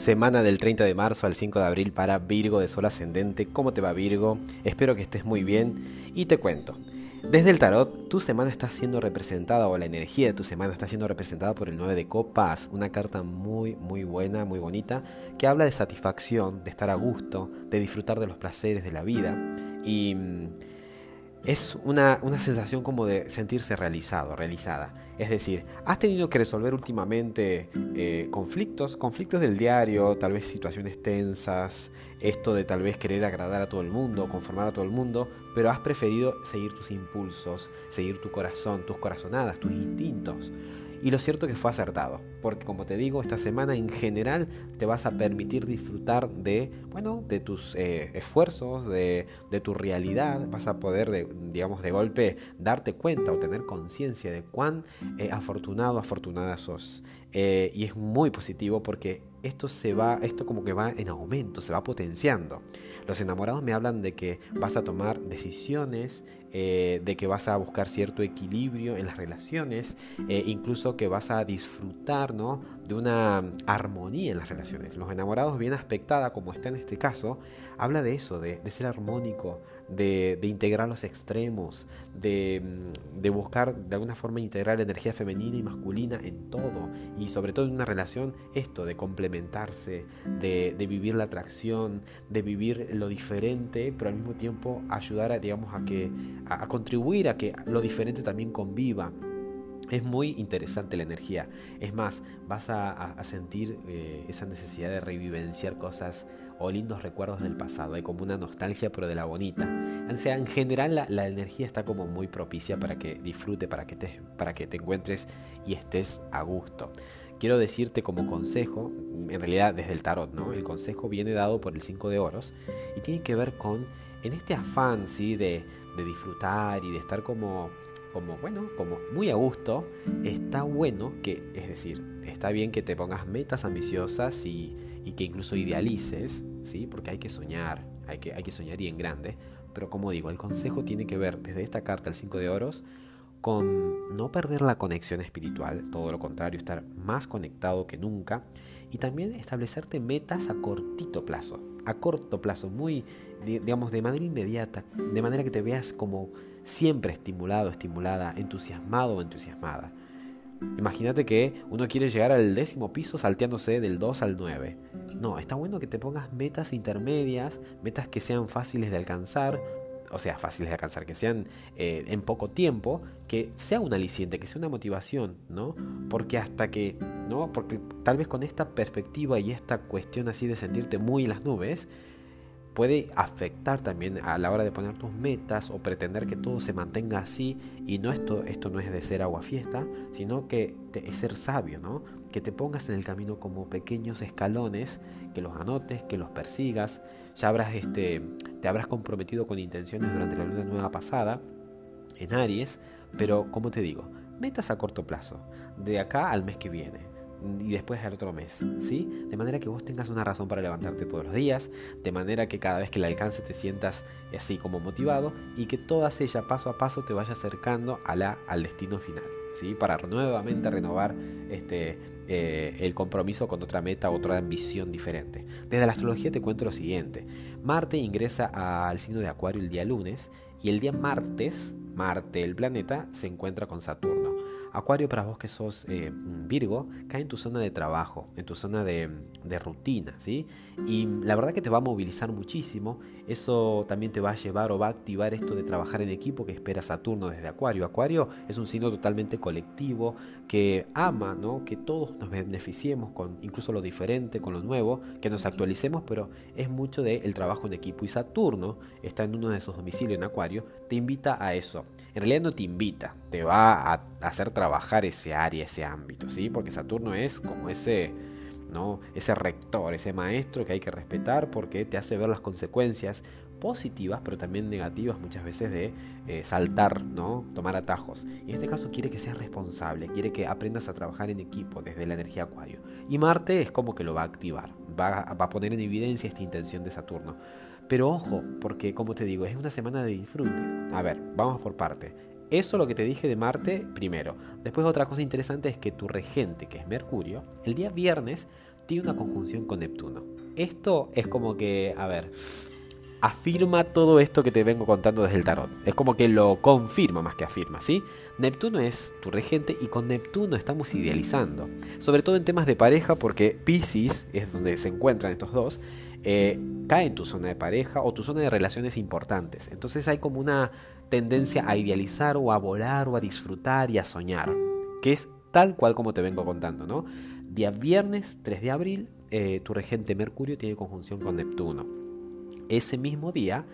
Semana del 30 de marzo al 5 de abril para Virgo de Sol Ascendente. ¿Cómo te va Virgo? Espero que estés muy bien y te cuento. Desde el tarot, tu semana está siendo representada o la energía de tu semana está siendo representada por el 9 de copas, una carta muy muy buena, muy bonita, que habla de satisfacción, de estar a gusto, de disfrutar de los placeres de la vida y mm, es una, sensación como de sentirse realizado, realizada. Es decir, has tenido que resolver últimamente eh, conflictos, conflictos del diario, tal vez situaciones tensas, esto de tal vez querer agradar a todo el mundo, conformar a todo el mundo, pero has preferido seguir tus impulsos, seguir tu corazón, tus corazonadas, tus instintos. Y lo cierto que fue acertado, porque como te digo, esta semana en general te vas a permitir disfrutar de, bueno, de tus eh, esfuerzos, de, tu realidad, vas a poder, de, digamos, de golpe darte cuenta o tener conciencia de cuán eh, afortunado, afortunada sos. Eh, y es muy positivo porque esto se va, esto como que va en aumento, se va potenciando. Los enamorados me hablan de que vas a tomar decisiones, eh, de que vas a buscar cierto equilibrio en las relaciones, incluso que vas a disfrutar de una armonía en las relaciones. Los enamorados bien aspectada, como está en este caso, habla de eso, de, ser armónico, de, integrar los extremos, de, de, buscar de alguna forma integrar la energía femenina y masculina en todo, y sobre todo en una relación, esto, de complementarse, de, vivir la atracción, de vivir lo diferente, pero al mismo tiempo ayudar a, digamos, a que a, contribuir a que lo diferente también conviva. Es muy interesante la energía. Es más, vas a, sentir eh, esa necesidad de revivenciar cosas o lindos recuerdos del pasado. Hay como una nostalgia, pero de la bonita. O sea, en general la, energía está como muy propicia para que disfrute, para que, te, para que te encuentres y estés a gusto. Quiero decirte como consejo, en realidad desde el tarot, ¿no? El consejo viene dado por el 5 de oros y tiene que ver con, en este afán, ¿sí? De, de disfrutar y de estar como, como, bueno, como muy a gusto, está bueno que, es decir, está bien que te pongas metas ambiciosas y, y que incluso idealices, ¿sí? Porque hay que soñar, hay que, hay que soñar y en grande. Pero como digo, el consejo tiene que ver desde esta carta, el 5 de oros, con no perder la conexión espiritual, todo lo contrario, estar más conectado que nunca y también establecerte metas a cortito plazo, a corto plazo, muy, digamos, de manera inmediata, de manera que te veas como siempre estimulado, estimulada, entusiasmado o entusiasmada. Imagínate que uno quiere llegar al décimo piso salteándose del 2 al 9. No, está bueno que te pongas metas intermedias, metas que sean fáciles de alcanzar, o sea, fáciles de alcanzar, que sean eh, en poco tiempo, que sea un aliciente, que sea una motivación, ¿no? Porque hasta que, ¿no? Porque tal vez con esta perspectiva y esta cuestión así de sentirte muy en las nubes, puede afectar también a la hora de poner tus metas o pretender que todo se mantenga así y no esto esto no es de ser agua fiesta sino que es ser sabio no que te pongas en el camino como pequeños escalones que los anotes que los persigas. Ya habrás este te habrás comprometido con intenciones durante la luna nueva pasada en Aries pero como te digo metas a corto plazo de acá al mes que viene y después al otro mes, ¿sí? De manera que vos tengas una razón para levantarte todos los días, de manera que cada vez que la alcance te sientas así como motivado y que todas ellas paso a paso te vaya acercando a la, al destino final, Para nuevamente renovar este, eh, el compromiso con otra meta, otra ambición diferente. Desde la astrología te cuento lo siguiente. Marte ingresa al signo de Acuario el día lunes y el día martes, Marte, el planeta, se encuentra con Saturno. Acuario para vos que sos eh, Virgo, cae en tu zona de trabajo, en tu zona de, de, rutina, ¿sí? Y la verdad que te va a movilizar muchísimo, eso también te va a llevar o va a activar esto de trabajar en equipo que espera Saturno desde Acuario. Acuario es un signo totalmente colectivo que ama, ¿no? Que todos nos beneficiemos con incluso lo diferente, con lo nuevo, que nos actualicemos, pero es mucho del el trabajo en equipo. Y Saturno está en uno de sus domicilios en Acuario, te invita a eso. En realidad no te invita, te va a hacer trabajar ese área, ese ámbito, ¿sí? Porque Saturno es como ese, ¿no? Ese rector, ese maestro que hay que respetar porque te hace ver las consecuencias positivas, pero también negativas muchas veces de eh, saltar, ¿no? Tomar atajos. En este caso quiere que seas responsable, quiere que aprendas a trabajar en equipo desde la energía acuario. Y Marte es como que lo va a activar, va, va a poner en evidencia esta intención de Saturno. Pero ojo, porque como te digo, es una semana de disfrute. A ver, vamos por parte. Eso lo que te dije de Marte primero. Después otra cosa interesante es que tu regente, que es Mercurio, el día viernes tiene una conjunción con Neptuno. Esto es como que, a ver, afirma todo esto que te vengo contando desde el tarot. Es como que lo confirma más que afirma, ¿sí? Neptuno es tu regente y con Neptuno estamos idealizando. Sobre todo en temas de pareja porque Pisces es donde se encuentran estos dos. Eh, cae en tu zona de pareja o tu zona de relaciones importantes. Entonces hay como una tendencia a idealizar o a volar o a disfrutar y a soñar. Que es tal cual como te vengo contando, ¿no? Día viernes 3 de abril, eh, tu regente Mercurio tiene conjunción con Neptuno. Ese mismo día,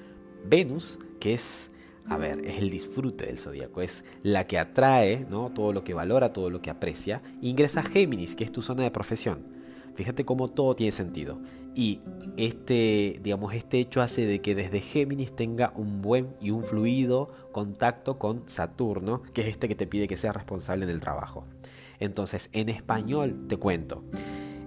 Venus, que es, a ver, es el disfrute del zodíaco, es la que atrae, ¿no? Todo lo que valora, todo lo que aprecia, ingresa a Géminis, que es tu zona de profesión. Fíjate cómo todo tiene sentido. Y este, digamos, este hecho hace de que desde Géminis tenga un buen y un fluido contacto con Saturno, que es este que te pide que seas responsable en el trabajo. Entonces, en español te cuento.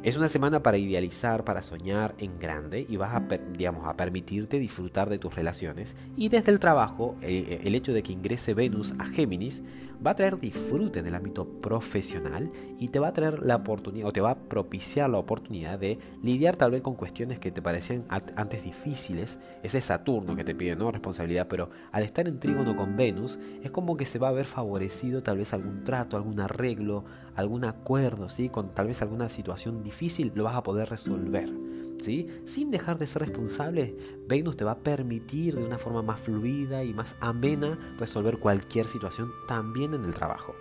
Es una semana para idealizar, para soñar en grande y vas a, digamos, a permitirte disfrutar de tus relaciones. Y desde el trabajo, eh, el hecho de que ingrese Venus a Géminis va a traer disfrute en el ámbito profesional y te va a traer la oportunidad o te va a propiciar la oportunidad de lidiar tal vez con cuestiones que te parecían antes difíciles. Ese Saturno que te pide no responsabilidad, pero al estar en trígono con Venus es como que se va a ver favorecido tal vez algún trato, algún arreglo, algún acuerdo, ¿sí? con tal vez alguna situación difícil, lo vas a poder resolver. ¿Sí? Sin dejar de ser responsable, Venus te va a permitir de una forma más fluida y más amena resolver cualquier situación también en el trabajo.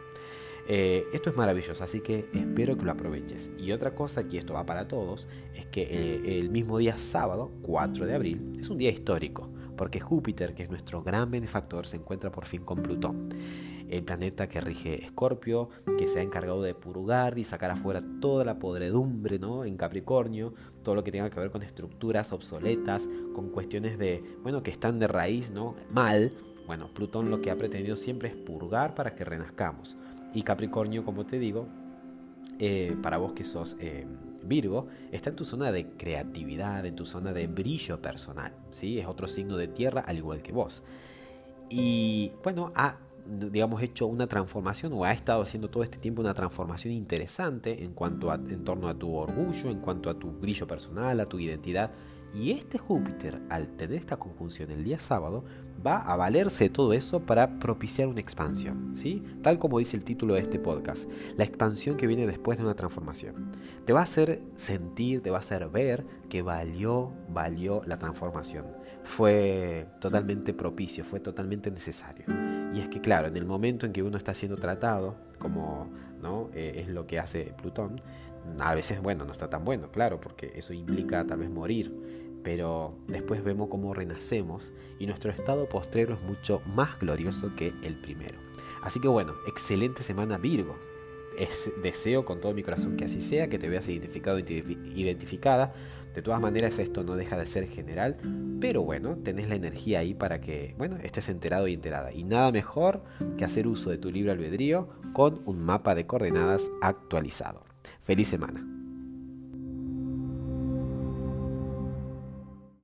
Eh, esto es maravilloso, así que espero que lo aproveches. Y otra cosa, que esto va para todos, es que eh, el mismo día sábado, 4 de abril, es un día histórico, porque Júpiter, que es nuestro gran benefactor, se encuentra por fin con Plutón el planeta que rige Escorpio, que se ha encargado de purgar y sacar afuera toda la podredumbre ¿no? en Capricornio, todo lo que tenga que ver con estructuras obsoletas, con cuestiones de, bueno, que están de raíz, ¿no? Mal. Bueno, Plutón lo que ha pretendido siempre es purgar para que renazcamos. Y Capricornio, como te digo, eh, para vos que sos eh, Virgo, está en tu zona de creatividad, en tu zona de brillo personal. ¿sí? Es otro signo de tierra al igual que vos. Y bueno, ha digamos, hecho una transformación o ha estado haciendo todo este tiempo una transformación interesante en cuanto a, en torno a tu orgullo, en cuanto a tu brillo personal, a tu identidad. Y este Júpiter, al tener esta conjunción el día sábado, va a valerse de todo eso para propiciar una expansión, ¿sí? Tal como dice el título de este podcast, la expansión que viene después de una transformación. Te va a hacer sentir, te va a hacer ver que valió, valió la transformación. Fue totalmente propicio, fue totalmente necesario. Y es que claro, en el momento en que uno está siendo tratado, como ¿no? Eh, es lo que hace Plutón, a veces, bueno, no está tan bueno, claro, porque eso implica tal vez morir, pero después vemos cómo renacemos y nuestro estado postrero es mucho más glorioso que el primero. Así que bueno, excelente semana Virgo. Es, deseo con todo mi corazón que así sea, que te veas identificado, identificada de todas maneras esto no deja de ser general, pero bueno, tenés la energía ahí para que, bueno, estés enterado y enterada. Y nada mejor que hacer uso de tu libre albedrío con un mapa de coordenadas actualizado. Feliz semana.